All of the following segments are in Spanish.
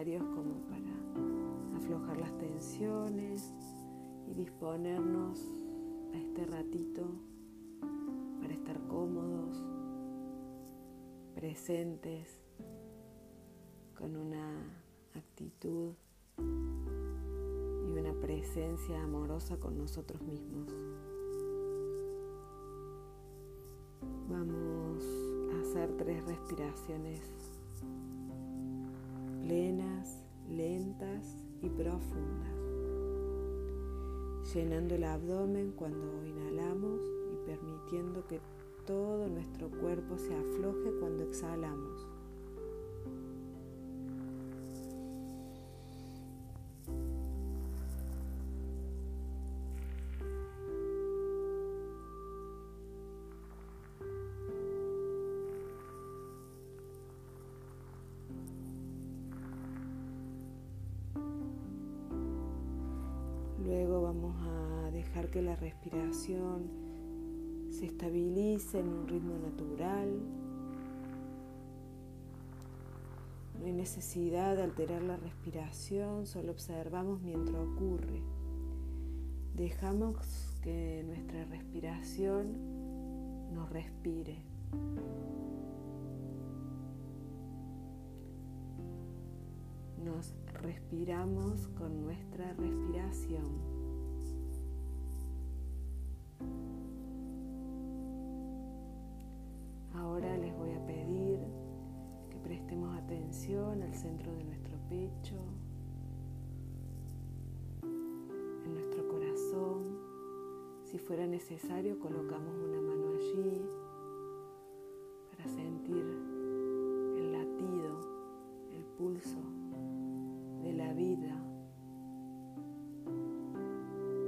como para aflojar las tensiones y disponernos a este ratito para estar cómodos, presentes, con una actitud y una presencia amorosa con nosotros mismos. Vamos a hacer tres respiraciones profundas, llenando el abdomen cuando inhalamos y permitiendo que todo nuestro cuerpo se afloje cuando exhalamos. Luego vamos a dejar que la respiración se estabilice en un ritmo natural. No hay necesidad de alterar la respiración, solo observamos mientras ocurre. Dejamos que nuestra respiración nos respire. Nos respiramos con nuestra respiración. Fuera necesario, colocamos una mano allí para sentir el latido, el pulso de la vida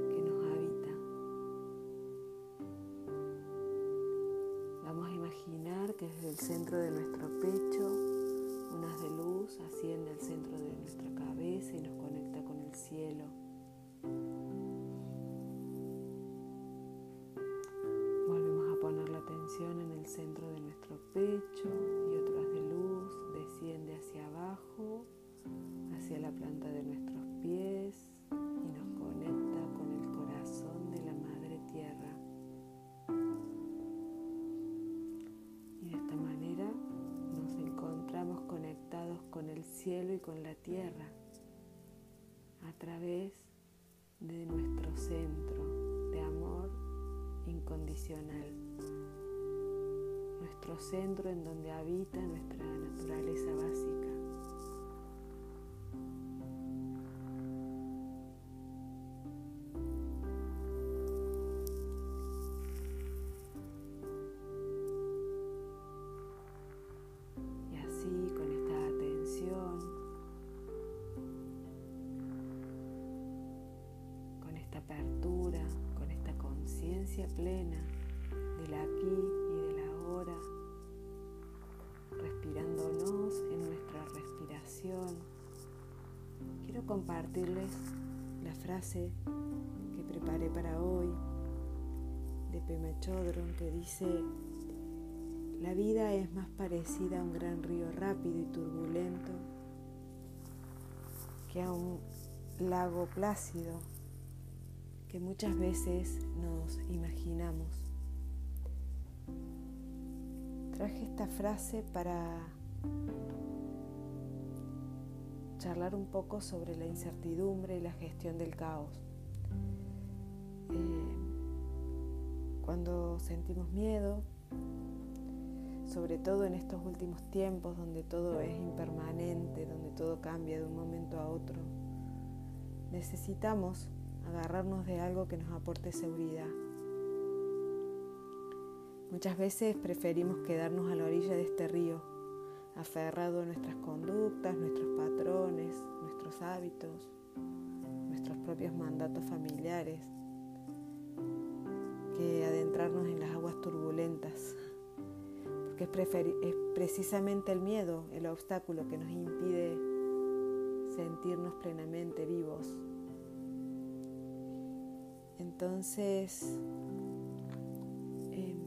que nos habita. Vamos a imaginar que desde el centro de nuestro pecho y con la tierra a través de nuestro centro de amor incondicional. Nuestro centro en donde habita nuestra naturaleza básica. Plena del aquí y del ahora, respirándonos en nuestra respiración, quiero compartirles la frase que preparé para hoy de Pema Chodron que dice la vida es más parecida a un gran río rápido y turbulento que a un lago plácido que muchas veces nos imaginamos. Traje esta frase para charlar un poco sobre la incertidumbre y la gestión del caos. Eh, cuando sentimos miedo, sobre todo en estos últimos tiempos donde todo es impermanente, donde todo cambia de un momento a otro, necesitamos agarrarnos de algo que nos aporte seguridad. Muchas veces preferimos quedarnos a la orilla de este río, aferrado a nuestras conductas, nuestros patrones, nuestros hábitos, nuestros propios mandatos familiares que adentrarnos en las aguas turbulentas, porque es, precisamente el miedo, el obstáculo que nos impide sentirnos plenamente vivos. Entonces, em,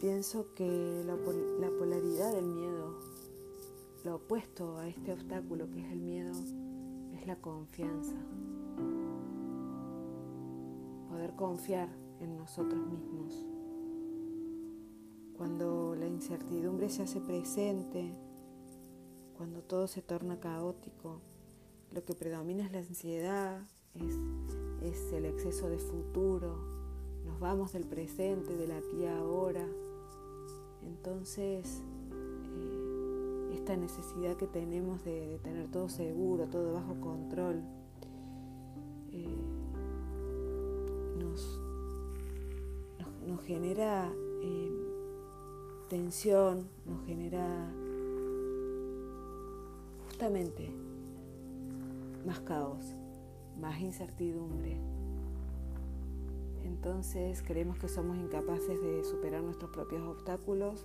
pienso que la, la polaridad del miedo, lo opuesto a este obstáculo que es el miedo, es la confianza. Poder confiar en nosotros mismos. Cuando la incertidumbre se hace presente, cuando todo se torna caótico, lo que predomina es la ansiedad, es, el exceso de futuro, nos vamos del presente, del aquí a ahora. Entonces, eh, esta necesidad que tenemos de, tener todo seguro, todo bajo control, eh, nos, nos, genera eh, tensión, nos genera justamente más caos, más incertidumbre. Entonces creemos que somos incapaces de superar nuestros propios obstáculos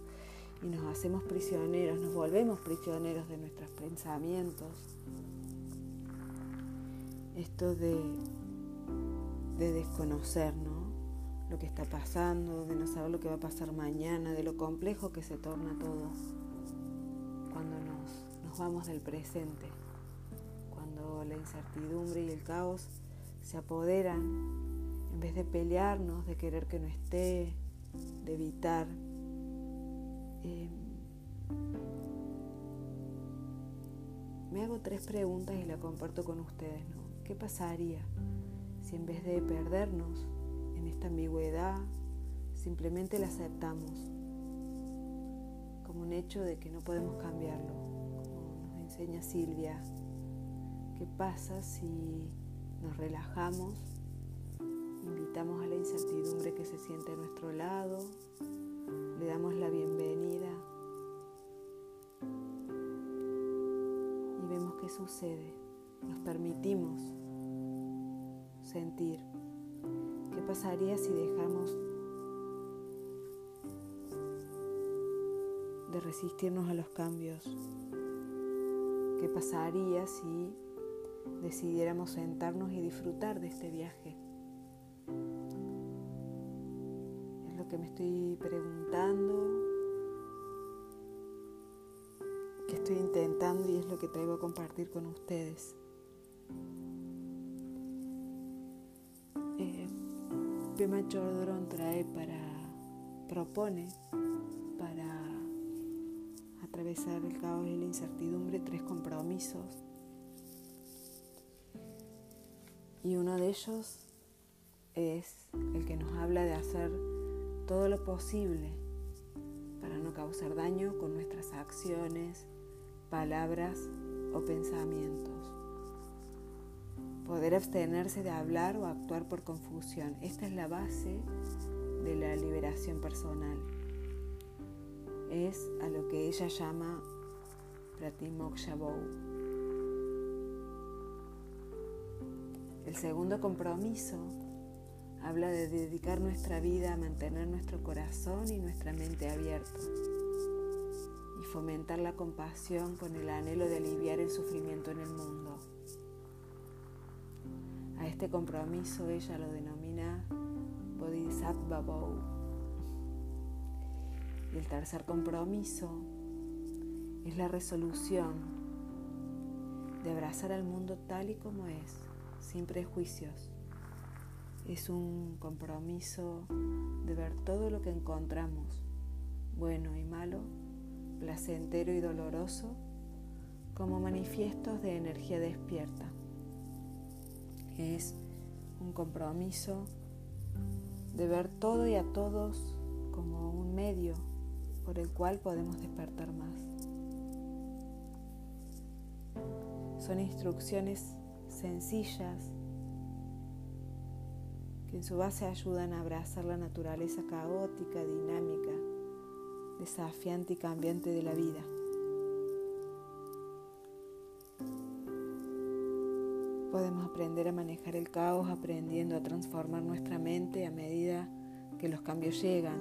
y nos hacemos prisioneros, nos volvemos prisioneros de nuestros pensamientos. Esto de, de desconocer lo que está pasando, de no saber lo que va a pasar mañana, de lo complejo que se torna todo cuando nos, nos vamos del presente la incertidumbre y el caos se apoderan, en vez de pelearnos, de querer que no esté, de evitar. Em, me hago tres preguntas y la comparto con ustedes. ¿Qué pasaría si en vez de perdernos en esta ambigüedad, simplemente la aceptamos como un hecho de que no podemos cambiarlo, como nos enseña Silvia ¿Qué pasa si nos relajamos, invitamos a la incertidumbre que se siente a nuestro lado, le damos la bienvenida y vemos qué sucede? Nos permitimos sentir. ¿Qué pasaría si dejamos de resistirnos a los cambios? ¿Qué pasaría si decidiéramos sentarnos y disfrutar de este viaje. Es lo que me estoy preguntando, que estoy intentando y es lo que traigo a compartir con ustedes. Eh, Pema Chodron trae para, propone para atravesar el caos y la incertidumbre tres compromisos Y uno de ellos es el que nos habla de hacer todo lo posible para no causar daño con nuestras acciones, palabras o pensamientos. Poder abstenerse de hablar o actuar por confusión. Esta es la base de la liberación personal. Es a lo que ella llama Pratimoksha El segundo compromiso habla de dedicar nuestra vida a mantener nuestro corazón y nuestra mente abiertos y fomentar la compasión con el anhelo de aliviar el sufrimiento en el mundo. A este compromiso ella lo denomina Bodhisattva Bow. Y el tercer compromiso es la resolución de abrazar al mundo tal y como es sin prejuicios. Es un compromiso de ver todo lo que encontramos, bueno y malo, placentero y doloroso, como manifiestos de energía despierta. Es un compromiso de ver todo y a todos como un medio por el cual podemos despertar más. Son instrucciones sencillas que en su base ayudan a abrazar la naturaleza caótica, dinámica, desafiante y cambiante de la vida. Podemos aprender a manejar el caos aprendiendo a transformar nuestra mente a medida que los cambios llegan.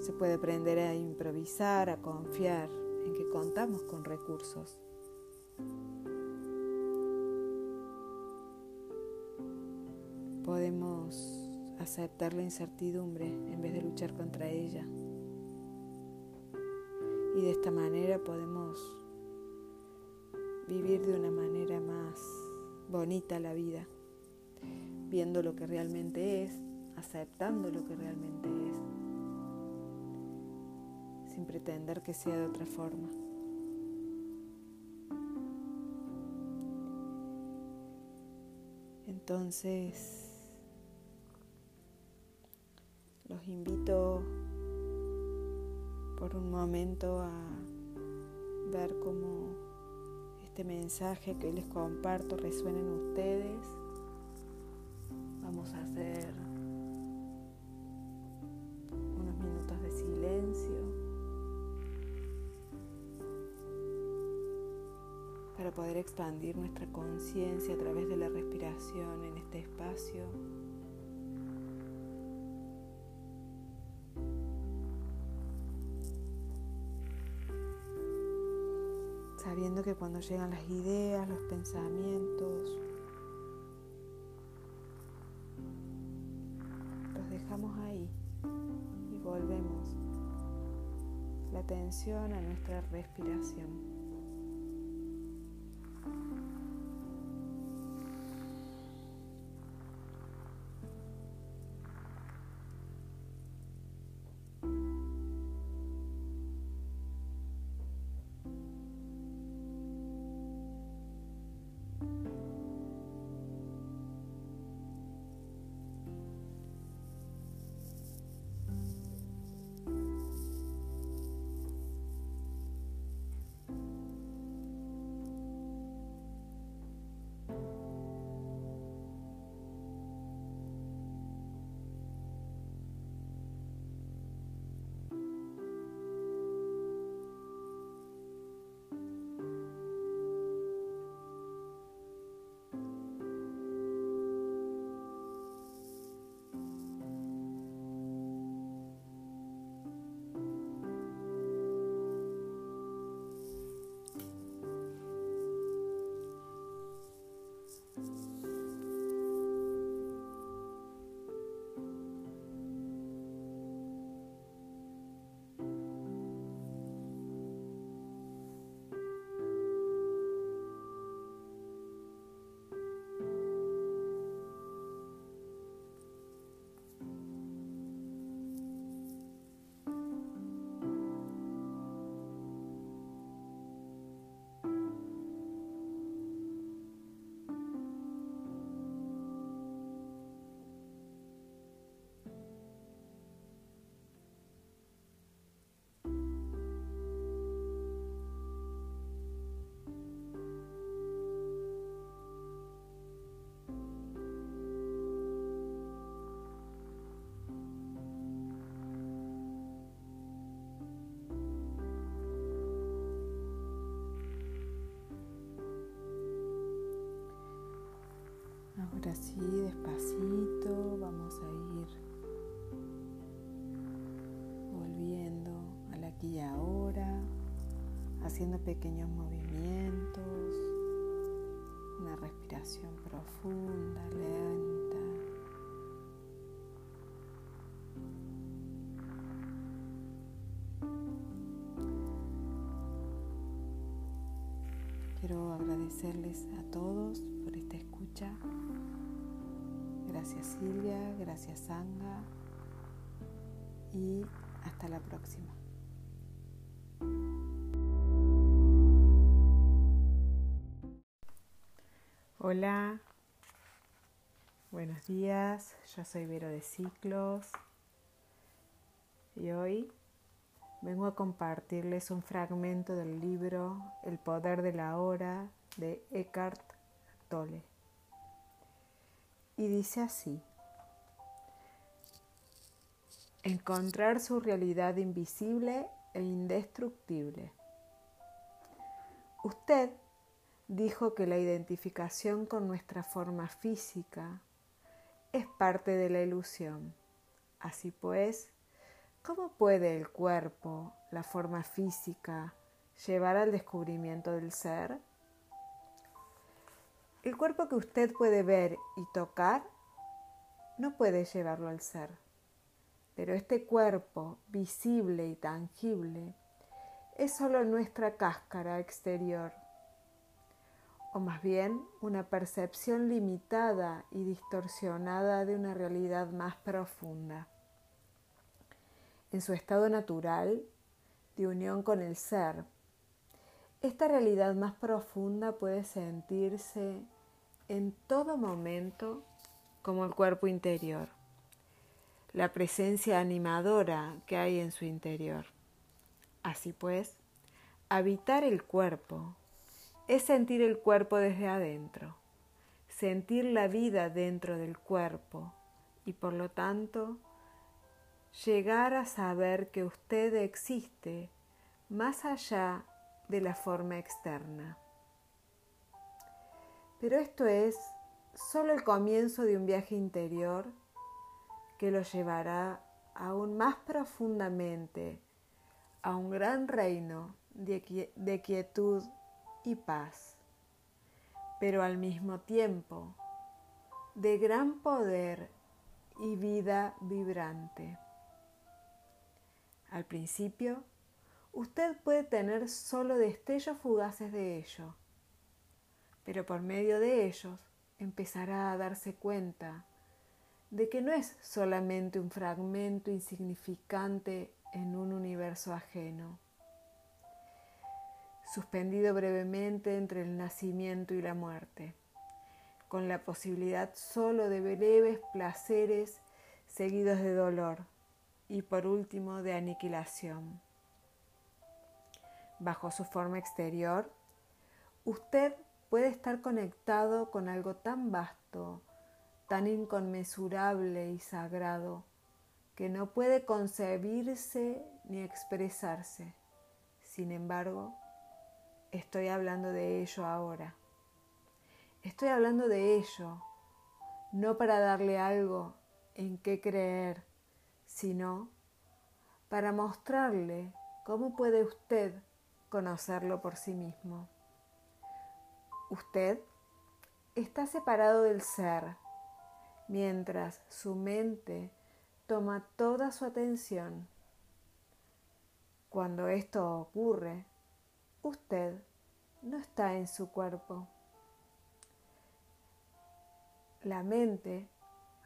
Se puede aprender a improvisar, a confiar en que contamos con recursos. Podemos aceptar la incertidumbre en vez de luchar contra ella. Y de esta manera podemos vivir de una manera más bonita la vida, viendo lo que realmente es, aceptando lo que realmente es, sin pretender que sea de otra forma. Entonces, los invito por un momento a ver cómo este mensaje que les comparto resuena en ustedes. Vamos a hacer unos minutos de silencio para poder expandir nuestra conciencia a través de la respiración en este espacio. Que cuando llegan las ideas, los pensamientos, los dejamos ahí y volvemos la atención a nuestra respiración. Ahora sí, despacito, vamos a ir volviendo al aquí y ahora, haciendo pequeños movimientos, una respiración profunda, lenta. Quiero agradecerles a todos por esta escucha. Gracias Silvia, gracias Sanga y hasta la próxima. Hola, buenos días, yo soy Vero de Ciclos. Y hoy vengo a compartirles un fragmento del libro El poder de la hora de Eckhart Tolle. Y dice así, encontrar su realidad invisible e indestructible. Usted dijo que la identificación con nuestra forma física es parte de la ilusión. Así pues, ¿cómo puede el cuerpo, la forma física, llevar al descubrimiento del ser? El cuerpo que usted puede ver y tocar no puede llevarlo al ser, pero este cuerpo visible y tangible es solo nuestra cáscara exterior, o más bien una percepción limitada y distorsionada de una realidad más profunda. En su estado natural, de unión con el ser, esta realidad más profunda puede sentirse en todo momento como el cuerpo interior, la presencia animadora que hay en su interior. Así pues, habitar el cuerpo es sentir el cuerpo desde adentro, sentir la vida dentro del cuerpo y por lo tanto llegar a saber que usted existe más allá de la forma externa. Pero esto es solo el comienzo de un viaje interior que lo llevará aún más profundamente a un gran reino de, quietud y paz, pero al mismo tiempo de gran poder y vida vibrante. Al principio, usted puede tener solo destellos fugaces de ello pero por medio de ellos empezará a darse cuenta de que no es solamente un fragmento insignificante en un universo ajeno, suspendido brevemente entre el nacimiento y la muerte, con la posibilidad solo de breves placeres seguidos de dolor y por último de aniquilación. Bajo su forma exterior, usted puede estar conectado con algo tan vasto, tan inconmensurable y sagrado, que no puede concebirse ni expresarse. Sin embargo, estoy hablando de ello ahora. Estoy hablando de ello, no para darle algo en qué creer, sino para mostrarle cómo puede usted conocerlo por sí mismo. Usted está separado del ser, mientras su mente toma toda su atención. Cuando esto ocurre, usted no está en su cuerpo. La mente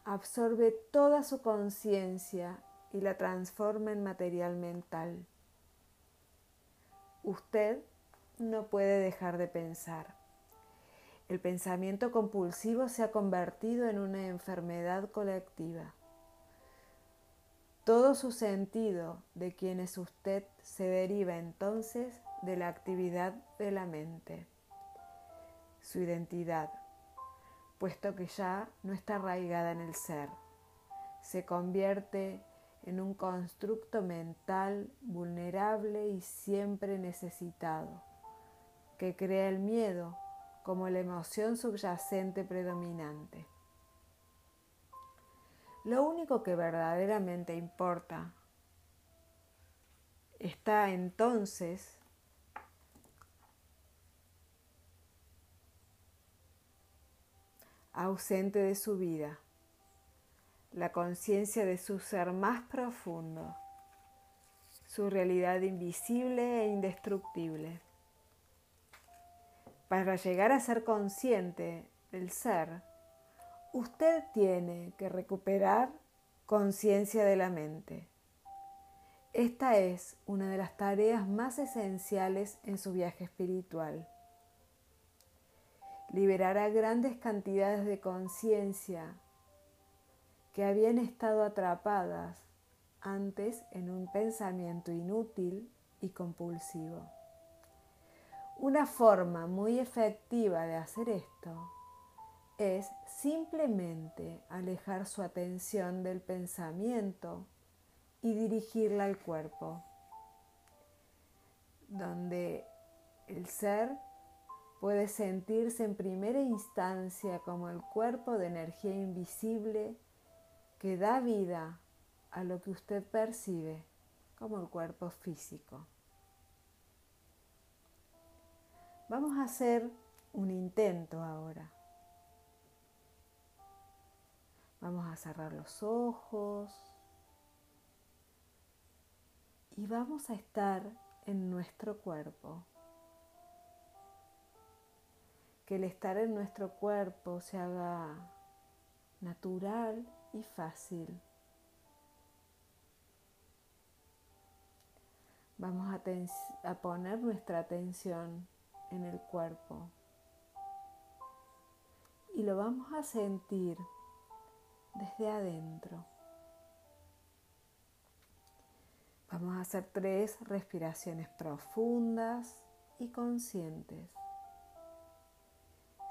absorbe toda su conciencia y la transforma en material mental. Usted no puede dejar de pensar. El pensamiento compulsivo se ha convertido en una enfermedad colectiva. Todo su sentido de quién es usted se deriva entonces de la actividad de la mente, su identidad, puesto que ya no está arraigada en el ser, se convierte en un constructo mental vulnerable y siempre necesitado, que crea el miedo como la emoción subyacente predominante. Lo único que verdaderamente importa está entonces ausente de su vida, la conciencia de su ser más profundo, su realidad invisible e indestructible. Para llegar a ser consciente del ser, usted tiene que recuperar conciencia de la mente. Esta es una de las tareas más esenciales en su viaje espiritual. Liberará grandes cantidades de conciencia que habían estado atrapadas antes en un pensamiento inútil y compulsivo. Una forma muy efectiva de hacer esto es simplemente alejar su atención del pensamiento y dirigirla al cuerpo, donde el ser puede sentirse en primera instancia como el cuerpo de energía invisible que da vida a lo que usted percibe como el cuerpo físico. Vamos a hacer un intento ahora. Vamos a cerrar los ojos y vamos a estar en nuestro cuerpo. Que el estar en nuestro cuerpo se haga natural y fácil. Vamos a, poner nuestra atención en el cuerpo y lo vamos a sentir desde adentro. Vamos a hacer tres respiraciones profundas y conscientes,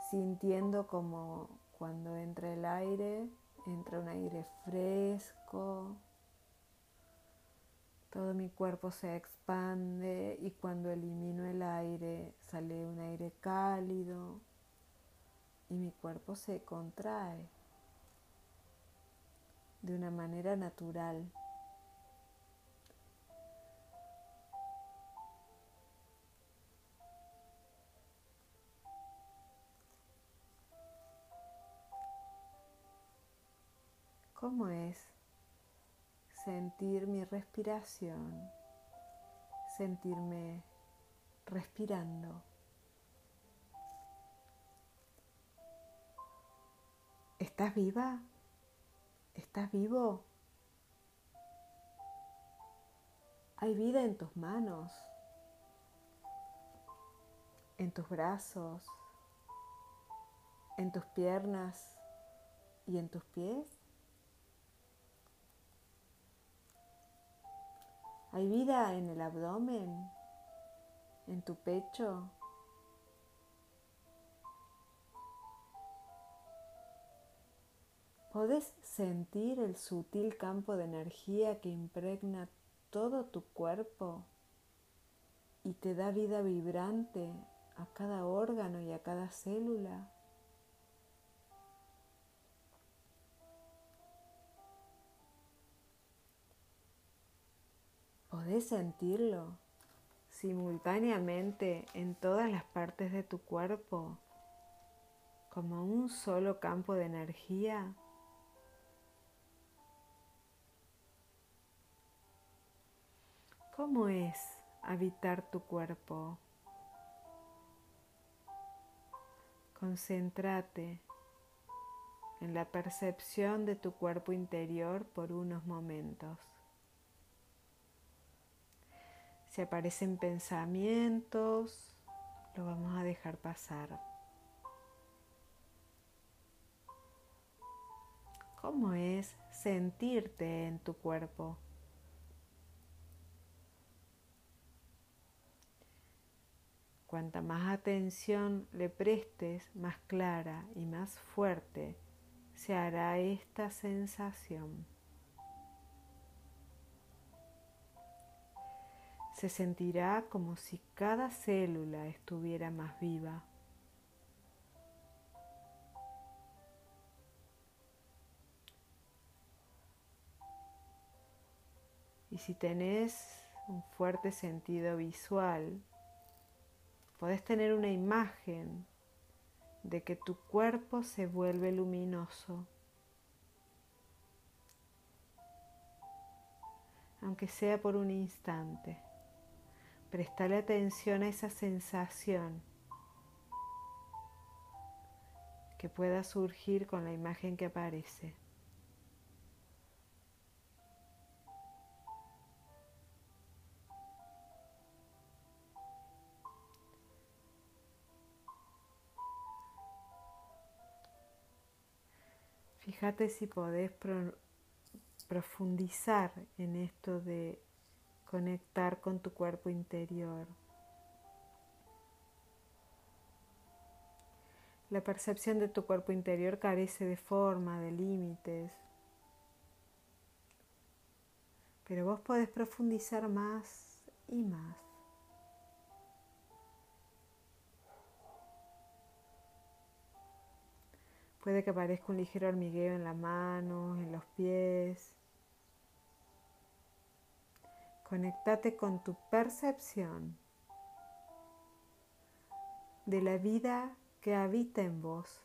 sintiendo como cuando entra el aire, entra un aire fresco, todo mi cuerpo se expande y cuando elimino el aire sale un aire cálido y mi cuerpo se contrae de una manera natural. ¿Cómo es sentir mi respiración, sentirme respirando. ¿Estás viva? ¿Estás vivo? Hay vida en tus manos, en tus brazos, en tus piernas y en tus pies. ¿Hay vida en el abdomen? ¿En tu pecho? ¿Podés sentir el sutil campo de energía que impregna todo tu cuerpo y te da vida vibrante a cada órgano y a cada célula? Podés sentirlo simultáneamente en todas las partes de tu cuerpo como un solo campo de energía. ¿Cómo es habitar tu cuerpo? Concéntrate en la percepción de tu cuerpo interior por unos momentos. Si aparecen pensamientos, lo vamos a dejar pasar. ¿Cómo es sentirte en tu cuerpo? Cuanta más atención le prestes, más clara y más fuerte se hará esta sensación. Se sentirá como si cada célula estuviera más viva. Y si tenés un fuerte sentido visual, podés tener una imagen de que tu cuerpo se vuelve luminoso, aunque sea por un instante. Prestale atención a esa sensación que pueda surgir con la imagen que aparece. Fíjate si podés profundizar en esto de conectar con tu cuerpo interior. La percepción de tu cuerpo interior carece de forma, de límites. Pero vos podés profundizar más y más. Puede que aparezca un ligero hormigueo en la mano, en los pies, Conectate con tu percepción de la vida que habita en vos,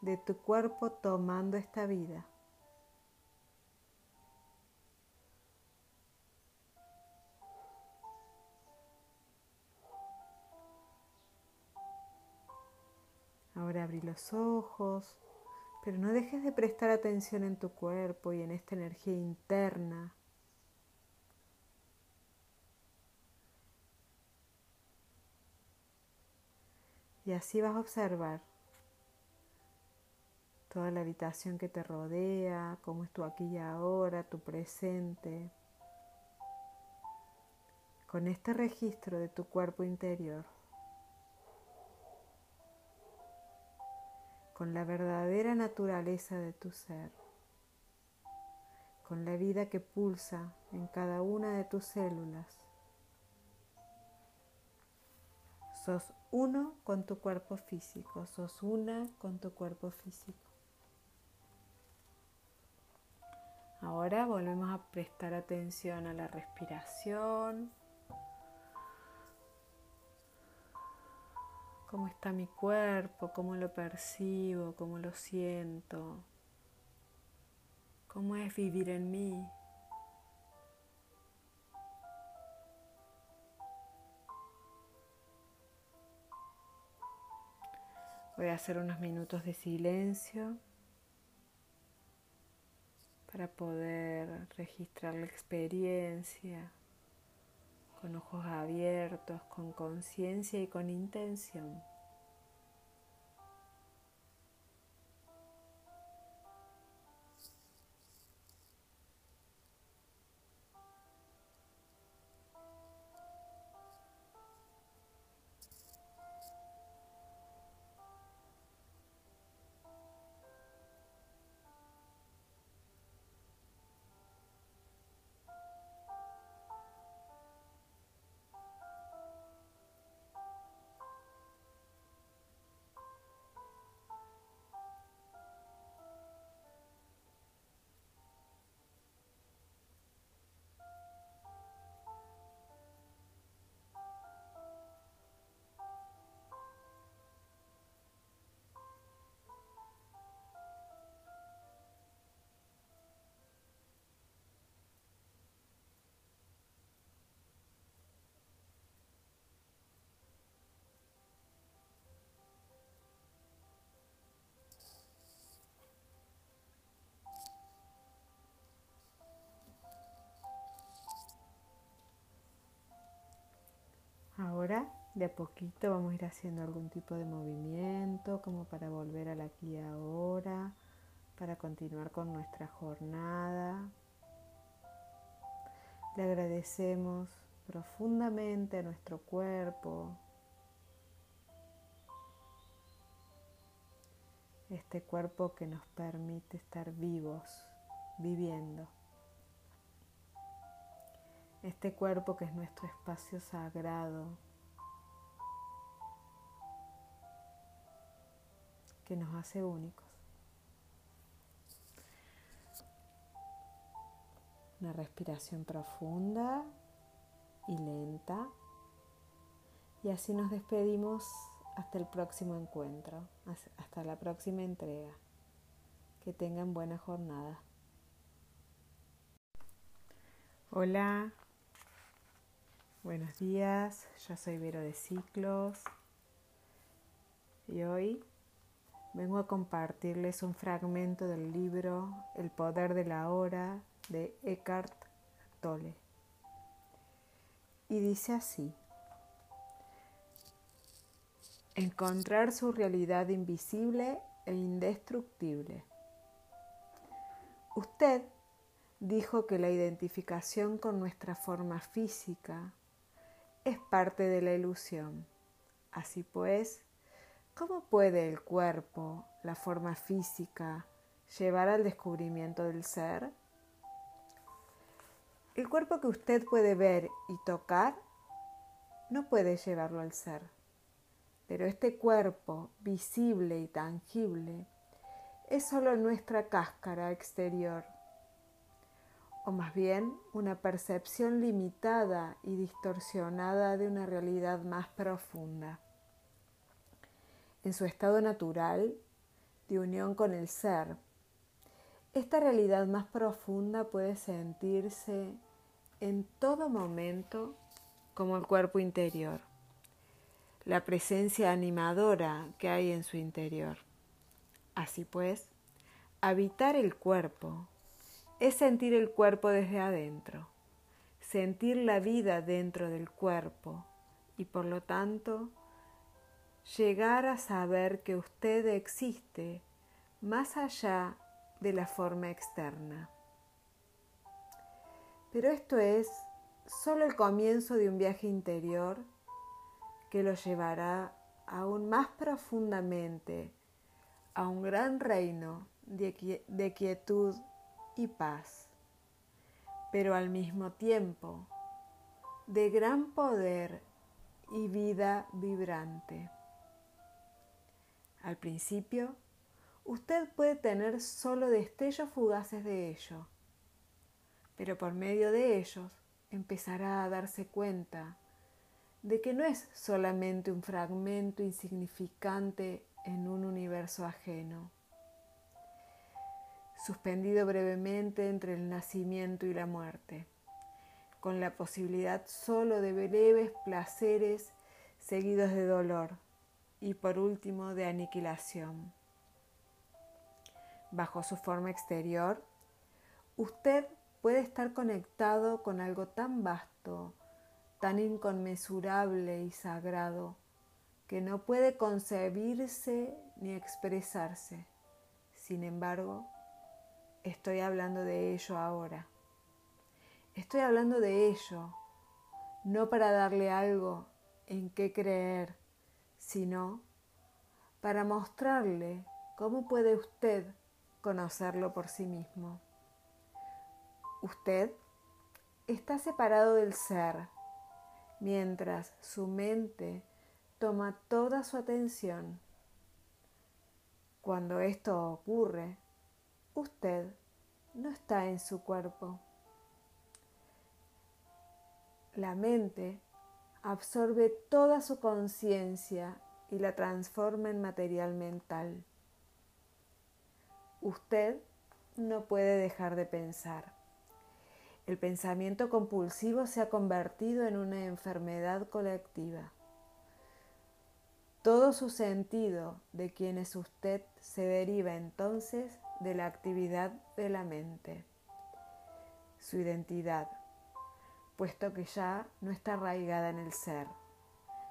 de tu cuerpo tomando esta vida. Ahora abrí los ojos, pero no dejes de prestar atención en tu cuerpo y en esta energía interna. Y así vas a observar toda la habitación que te rodea, cómo es tu aquí y ahora, tu presente, con este registro de tu cuerpo interior. con la verdadera naturaleza de tu ser, con la vida que pulsa en cada una de tus células. Sos uno con tu cuerpo físico, sos una con tu cuerpo físico. Ahora volvemos a prestar atención a la respiración, cómo está mi cuerpo, cómo lo percibo, cómo lo siento, cómo es vivir en mí. Voy a hacer unos minutos de silencio para poder registrar la experiencia con ojos abiertos, con conciencia y con intención. De a poquito, vamos a ir haciendo algún tipo de movimiento, como para volver a la aquí y ahora, para continuar con nuestra jornada. Le agradecemos profundamente a nuestro cuerpo, este cuerpo que nos permite estar vivos, viviendo. Este cuerpo que es nuestro espacio sagrado, que nos hace únicos. Una respiración profunda y lenta. Y así nos despedimos hasta el próximo encuentro, hasta la próxima entrega. Que tengan buena jornada. Hola, Buenos días, yo soy Vero de Ciclos y hoy vengo a compartirles un fragmento del libro El poder de la hora de Eckhart Tolle. Y dice así, encontrar su realidad invisible e indestructible. Usted dijo que la identificación con nuestra forma física, es parte de la ilusión. Así pues, ¿cómo puede el cuerpo, la forma física, llevar al descubrimiento del ser? El cuerpo que usted puede ver y tocar no puede llevarlo al ser, pero este cuerpo visible y tangible es solo nuestra cáscara exterior, o más bien una percepción limitada y distorsionada de una realidad más profunda. En su estado natural, de unión con el ser, esta realidad más profunda puede sentirse en todo momento como el cuerpo interior, la presencia animadora que hay en su interior. Así pues, habitar el cuerpo es sentir el cuerpo desde adentro, sentir la vida dentro del cuerpo y por lo tanto llegar a saber que usted existe más allá de la forma externa. Pero esto es solo el comienzo de un viaje interior que lo llevará aún más profundamente a un gran reino de, quietud y paz, pero al mismo tiempo de gran poder y vida vibrante. Al principio, usted puede tener solo destellos fugaces de ello, pero por medio de ellos empezará a darse cuenta de que no es solamente un fragmento insignificante en un universo ajeno, suspendido brevemente entre el nacimiento y la muerte, con la posibilidad solo de breves placeres seguidos de dolor y por último de aniquilación. Bajo su forma exterior, usted puede estar conectado con algo tan vasto, tan inconmensurable y sagrado, que no puede concebirse ni expresarse. Sin embargo, estoy hablando de ello ahora. Estoy hablando de ello, no para darle algo en qué creer, sino para mostrarle cómo puede usted conocerlo por sí mismo. Usted está separado del ser, mientras su mente toma toda su atención. Cuando esto ocurre, usted no está en su cuerpo. La mente absorbe toda su conciencia y la transforma en material mental. Usted no puede dejar de pensar. El pensamiento compulsivo se ha convertido en una enfermedad colectiva. Todo su sentido de quién es usted se deriva entonces de la actividad de la mente, su identidad, puesto que ya no está arraigada en el ser,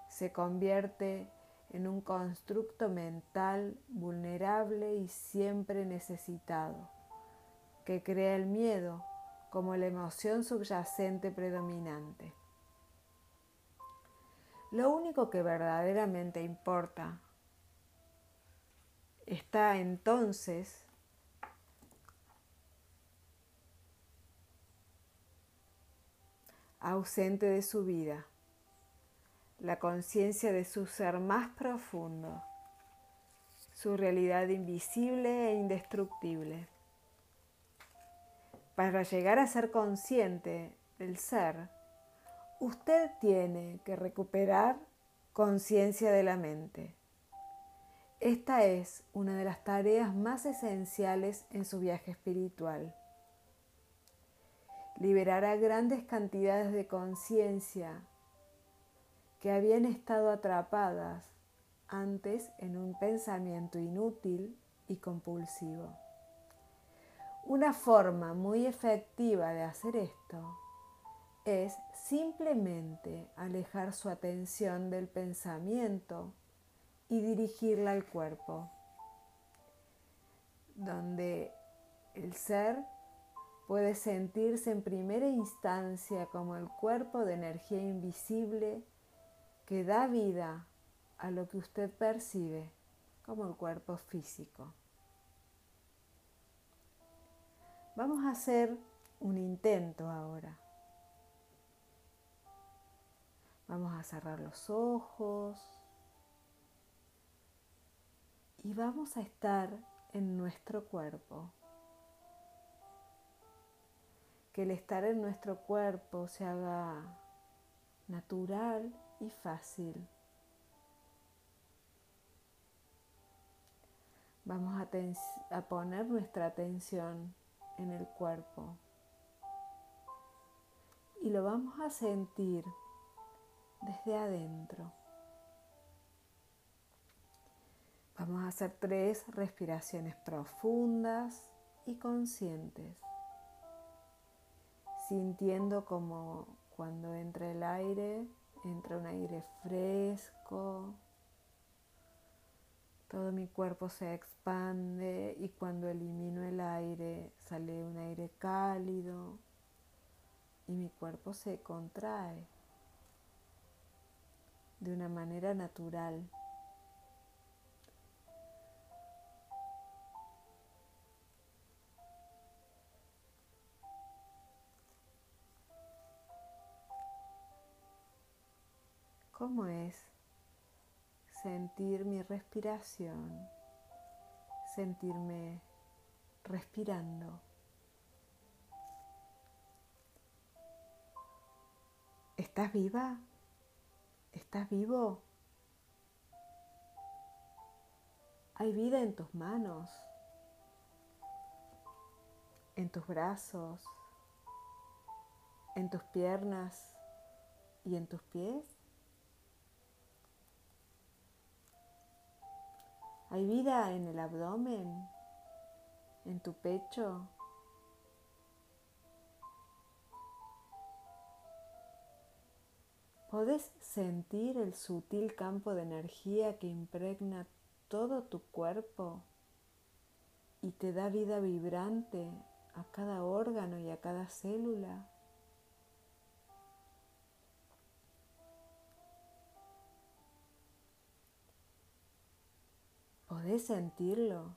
se convierte en un constructo mental vulnerable y siempre necesitado, que crea el miedo como la emoción subyacente predominante. Lo único que verdaderamente importa está entonces ausente de su vida, la conciencia de su ser más profundo, su realidad invisible e indestructible. Para llegar a ser consciente del ser, usted tiene que recuperar conciencia de la mente. Esta es una de las tareas más esenciales en su viaje espiritual. Liberará grandes cantidades de conciencia que habían estado atrapadas antes en un pensamiento inútil y compulsivo. Una forma muy efectiva de hacer esto es simplemente alejar su atención del pensamiento y dirigirla al cuerpo, donde el ser puede sentirse en primera instancia como el cuerpo de energía invisible que da vida a lo que usted percibe como el cuerpo físico. Vamos a hacer un intento ahora. Vamos a cerrar los ojos y vamos a estar en nuestro cuerpo. Que el estar en nuestro cuerpo se haga natural y fácil. Vamos a, a, poner nuestra atención en el cuerpo y lo vamos a sentir desde adentro. Vamos a hacer tres respiraciones profundas y conscientes, sintiendo como cuando entra el aire, entra un aire fresco, todo mi cuerpo se expande y cuando elimino el aire sale un aire cálido y mi cuerpo se contrae de una manera natural. ¿Cómo es sentir mi respiración? Sentirme respirando. ¿Estás viva? ¿Estás vivo? Hay vida en tus manos, en tus brazos, en tus piernas y en tus pies. Hay vida en el abdomen, en tu pecho, Podés sentir el sutil campo de energía que impregna todo tu cuerpo y te da vida vibrante a cada órgano y a cada célula. Podés sentirlo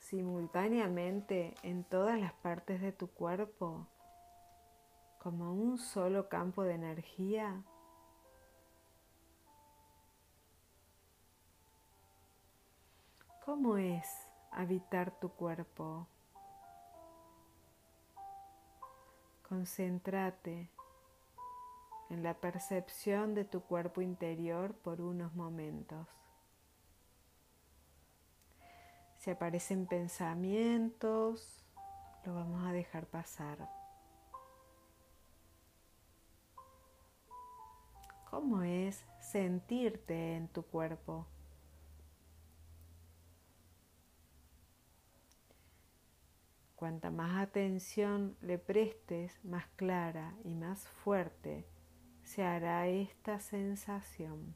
simultáneamente en todas las partes de tu cuerpo como un solo campo de energía ¿Cómo es habitar tu cuerpo? Concéntrate en la percepción de tu cuerpo interior por unos momentos. Si aparecen pensamientos, lo vamos a dejar pasar. ¿Cómo es sentirte en tu cuerpo? Cuanta más atención le prestes, más clara y más fuerte se hará esta sensación.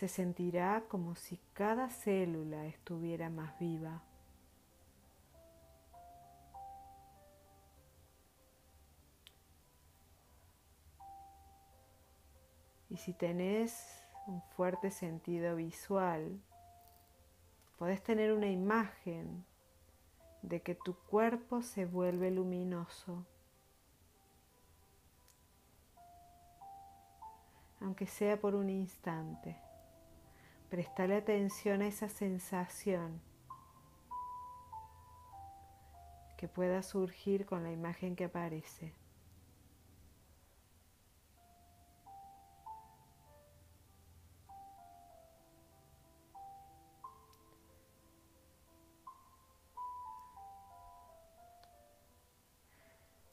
Se sentirá como si cada célula estuviera más viva. Y si tenés un fuerte sentido visual, Podés tener una imagen de que tu cuerpo se vuelve luminoso, aunque sea por un instante. Prestale atención a esa sensación que pueda surgir con la imagen que aparece.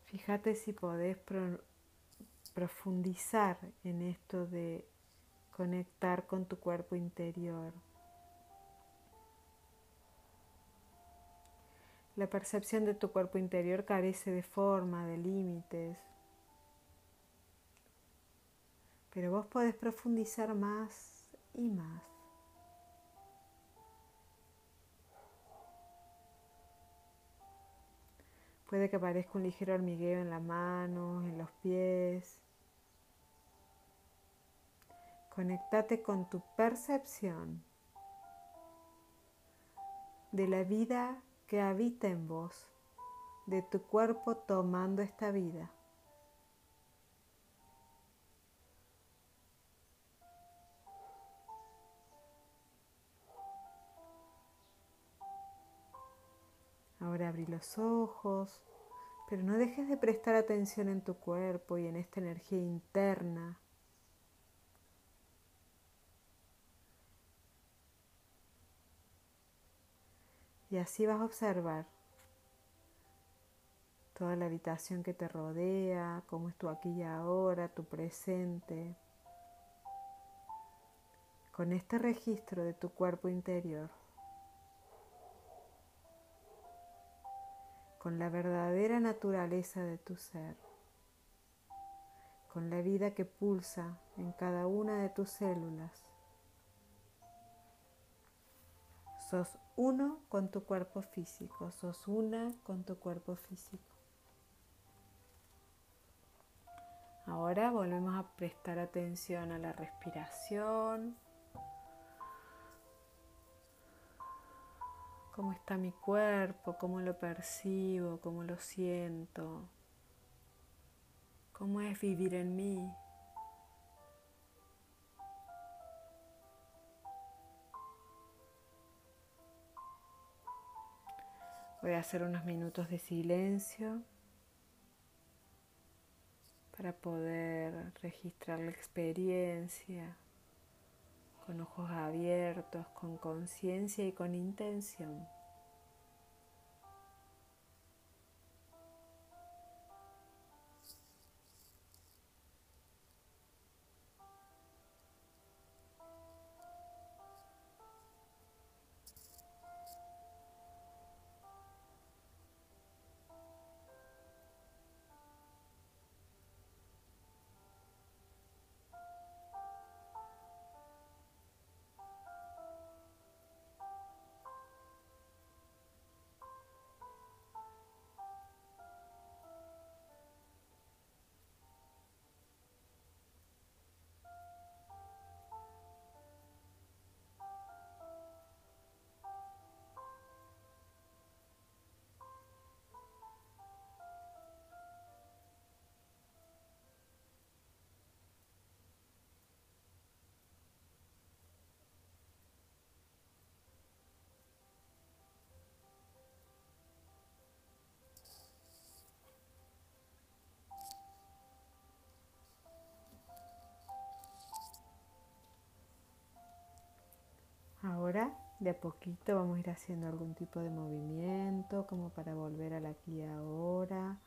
Fíjate si podés profundizar en esto de conectar con tu cuerpo interior. La percepción de tu cuerpo interior carece de forma, de límites. Pero vos podés profundizar más y más. Puede que aparezca un ligero hormigueo en la mano, en los pies. Conectate con tu percepción de la vida que habita en vos, de tu cuerpo tomando esta vida. Ahora abrí los ojos, pero no dejes de prestar atención en tu cuerpo y en esta energía interna Y así vas a observar toda la habitación que te rodea, cómo es tu aquí y ahora, tu presente. Con este registro de tu cuerpo interior. con la verdadera naturaleza de tu ser, con la vida que pulsa en cada una de tus células. Sos uno con tu cuerpo físico, sos una con tu cuerpo físico. Ahora volvemos a prestar atención a la respiración. cómo está mi cuerpo, cómo lo percibo, cómo lo siento, cómo es vivir en mí. Voy a hacer unos minutos de silencio para poder registrar la experiencia con ojos abiertos, con conciencia y con intención. De a poquito, vamos a ir haciendo algún tipo de movimiento, como para volver al aquí y ahora,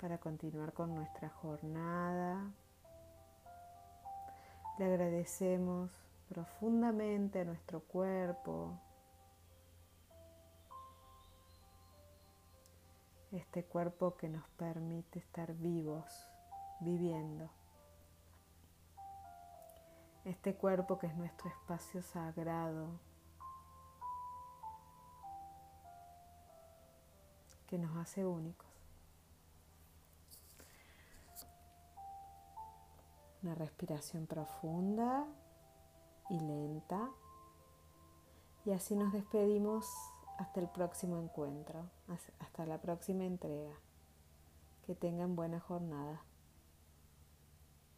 para continuar con nuestra jornada. Le agradecemos profundamente a nuestro cuerpo, este cuerpo que nos permite estar vivos, viviendo este cuerpo que es nuestro espacio sagrado, que nos hace únicos. Una respiración profunda y lenta. Y así nos despedimos hasta el próximo encuentro, hasta la próxima entrega. Que tengan buena jornada.